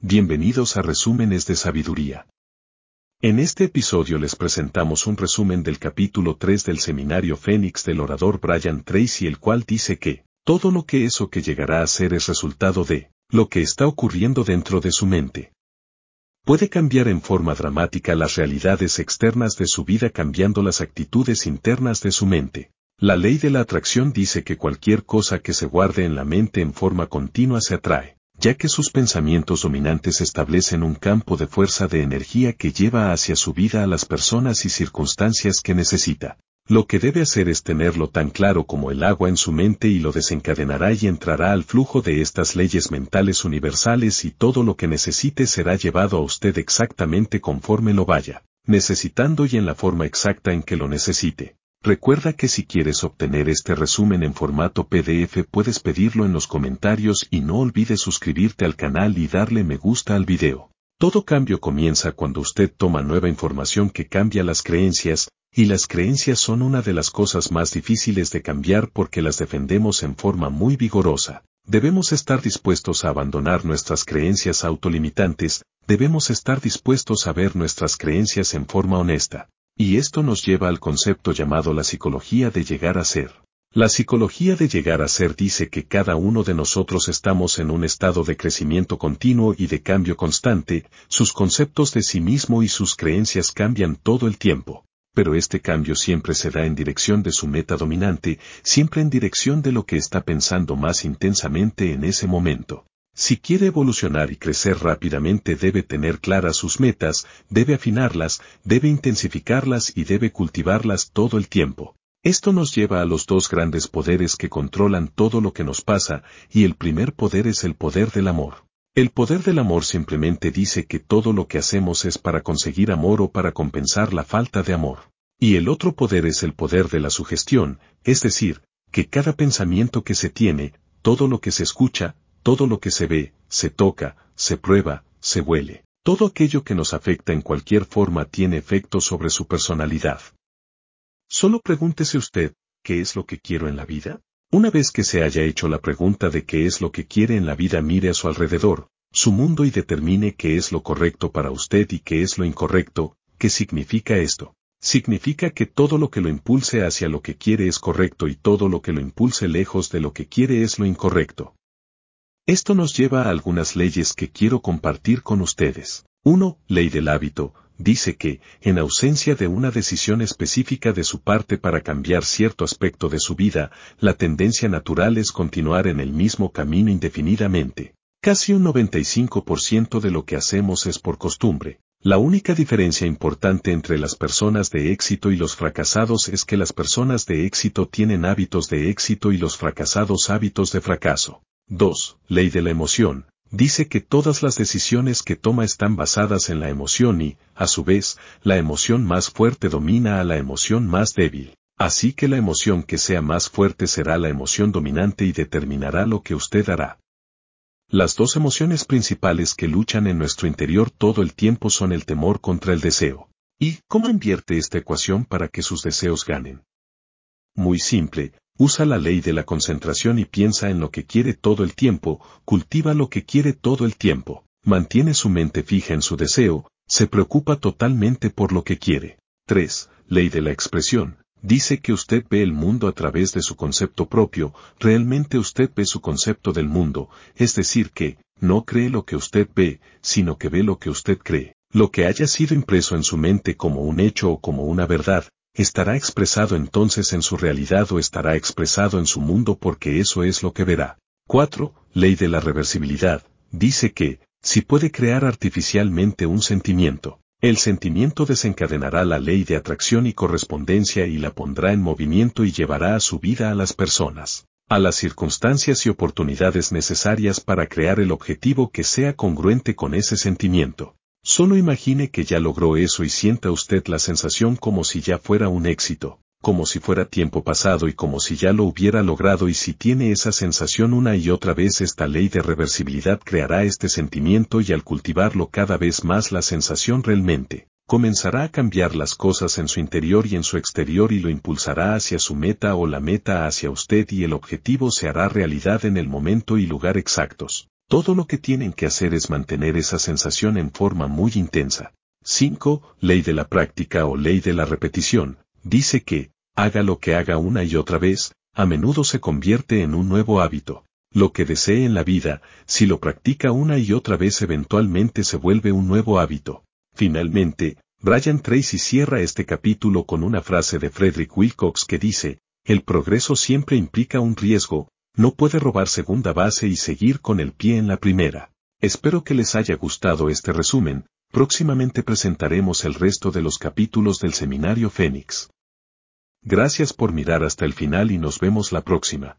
bienvenidos a Resúmenes de Sabiduría. En este episodio les presentamos un resumen del capítulo 3 del seminario Fénix del orador Brian Tracy el cual dice que, todo lo que es o que llegará a ser es resultado de, lo que está ocurriendo dentro de su mente. Puede cambiar en forma dramática las realidades externas de su vida cambiando las actitudes internas de su mente. La ley de la atracción dice que cualquier cosa que se guarde en la mente en forma continua se atrae, ya que sus pensamientos dominantes establecen un campo de fuerza de energía que lleva hacia su vida a las personas y circunstancias que necesita. Lo que debe hacer es tenerlo tan claro como el agua en su mente y lo desencadenará y entrará al flujo de estas leyes mentales universales y todo lo que necesite será llevado a usted exactamente conforme lo vaya, necesitando y en la forma exacta en que lo necesite. Recuerda que si quieres obtener este resumen en formato PDF puedes pedirlo en los comentarios y no olvides suscribirte al canal y darle me gusta al video. Todo cambio comienza cuando usted toma nueva información que cambia las creencias, y las creencias son una de las cosas más difíciles de cambiar porque las defendemos en forma muy vigorosa. Debemos estar dispuestos a abandonar nuestras creencias autolimitantes, debemos estar dispuestos a ver nuestras creencias en forma honesta. Y esto nos lleva al concepto llamado la psicología de llegar a ser. La psicología de llegar a ser dice que cada uno de nosotros estamos en un estado de crecimiento continuo y de cambio constante, sus conceptos de sí mismo y sus creencias cambian todo el tiempo, pero este cambio siempre se da en dirección de su meta dominante, siempre en dirección de lo que está pensando más intensamente en ese momento. Si quiere evolucionar y crecer rápidamente debe tener claras sus metas, debe afinarlas, debe intensificarlas y debe cultivarlas todo el tiempo. Esto nos lleva a los dos grandes poderes que controlan todo lo que nos pasa, y el primer poder es el poder del amor. El poder del amor simplemente dice que todo lo que hacemos es para conseguir amor o para compensar la falta de amor. Y el otro poder es el poder de la sugestión, es decir, que cada pensamiento que se tiene, todo lo que se escucha, todo lo que se ve, se toca, se prueba, se huele, todo aquello que nos afecta en cualquier forma tiene efecto sobre su personalidad. Solo pregúntese usted, ¿qué es lo que quiero en la vida? Una vez que se haya hecho la pregunta de qué es lo que quiere en la vida mire a su alrededor, su mundo y determine qué es lo correcto para usted y qué es lo incorrecto, ¿qué significa esto? Significa que todo lo que lo impulse hacia lo que quiere es correcto y todo lo que lo impulse lejos de lo que quiere es lo incorrecto. Esto nos lleva a algunas leyes que quiero compartir con ustedes. 1. Ley del hábito. Dice que, en ausencia de una decisión específica de su parte para cambiar cierto aspecto de su vida, la tendencia natural es continuar en el mismo camino indefinidamente. Casi un 95% de lo que hacemos es por costumbre. La única diferencia importante entre las personas de éxito y los fracasados es que las personas de éxito tienen hábitos de éxito y los fracasados hábitos de fracaso. 2. Ley de la emoción. Dice que todas las decisiones que toma están basadas en la emoción y, a su vez, la emoción más fuerte domina a la emoción más débil. Así que la emoción que sea más fuerte será la emoción dominante y determinará lo que usted hará. Las dos emociones principales que luchan en nuestro interior todo el tiempo son el temor contra el deseo. ¿Y cómo invierte esta ecuación para que sus deseos ganen? Muy simple, Usa la ley de la concentración y piensa en lo que quiere todo el tiempo, cultiva lo que quiere todo el tiempo, mantiene su mente fija en su deseo, se preocupa totalmente por lo que quiere. 3. Ley de la expresión. Dice que usted ve el mundo a través de su concepto propio, realmente usted ve su concepto del mundo, es decir que, no cree lo que usted ve, sino que ve lo que usted cree. Lo que haya sido impreso en su mente como un hecho o como una verdad, estará expresado entonces en su realidad o estará expresado en su mundo porque eso es lo que verá. 4. Ley de la reversibilidad. Dice que, si puede crear artificialmente un sentimiento, el sentimiento desencadenará la ley de atracción y correspondencia y la pondrá en movimiento y llevará a su vida a las personas, a las circunstancias y oportunidades necesarias para crear el objetivo que sea congruente con ese sentimiento. Solo imagine que ya logró eso y sienta usted la sensación como si ya fuera un éxito, como si fuera tiempo pasado y como si ya lo hubiera logrado y si tiene esa sensación una y otra vez esta ley de reversibilidad creará este sentimiento y al cultivarlo cada vez más la sensación realmente, comenzará a cambiar las cosas en su interior y en su exterior y lo impulsará hacia su meta o la meta hacia usted y el objetivo se hará realidad en el momento y lugar exactos. Todo lo que tienen que hacer es mantener esa sensación en forma muy intensa. 5. Ley de la práctica o ley de la repetición. Dice que, haga lo que haga una y otra vez, a menudo se convierte en un nuevo hábito. Lo que desee en la vida, si lo practica una y otra vez eventualmente se vuelve un nuevo hábito. Finalmente, Brian Tracy cierra este capítulo con una frase de Frederick Wilcox que dice, el progreso siempre implica un riesgo, no puede robar segunda base y seguir con el pie en la primera. Espero que les haya gustado este resumen, próximamente presentaremos el resto de los capítulos del Seminario Fénix. Gracias por mirar hasta el final y nos vemos la próxima.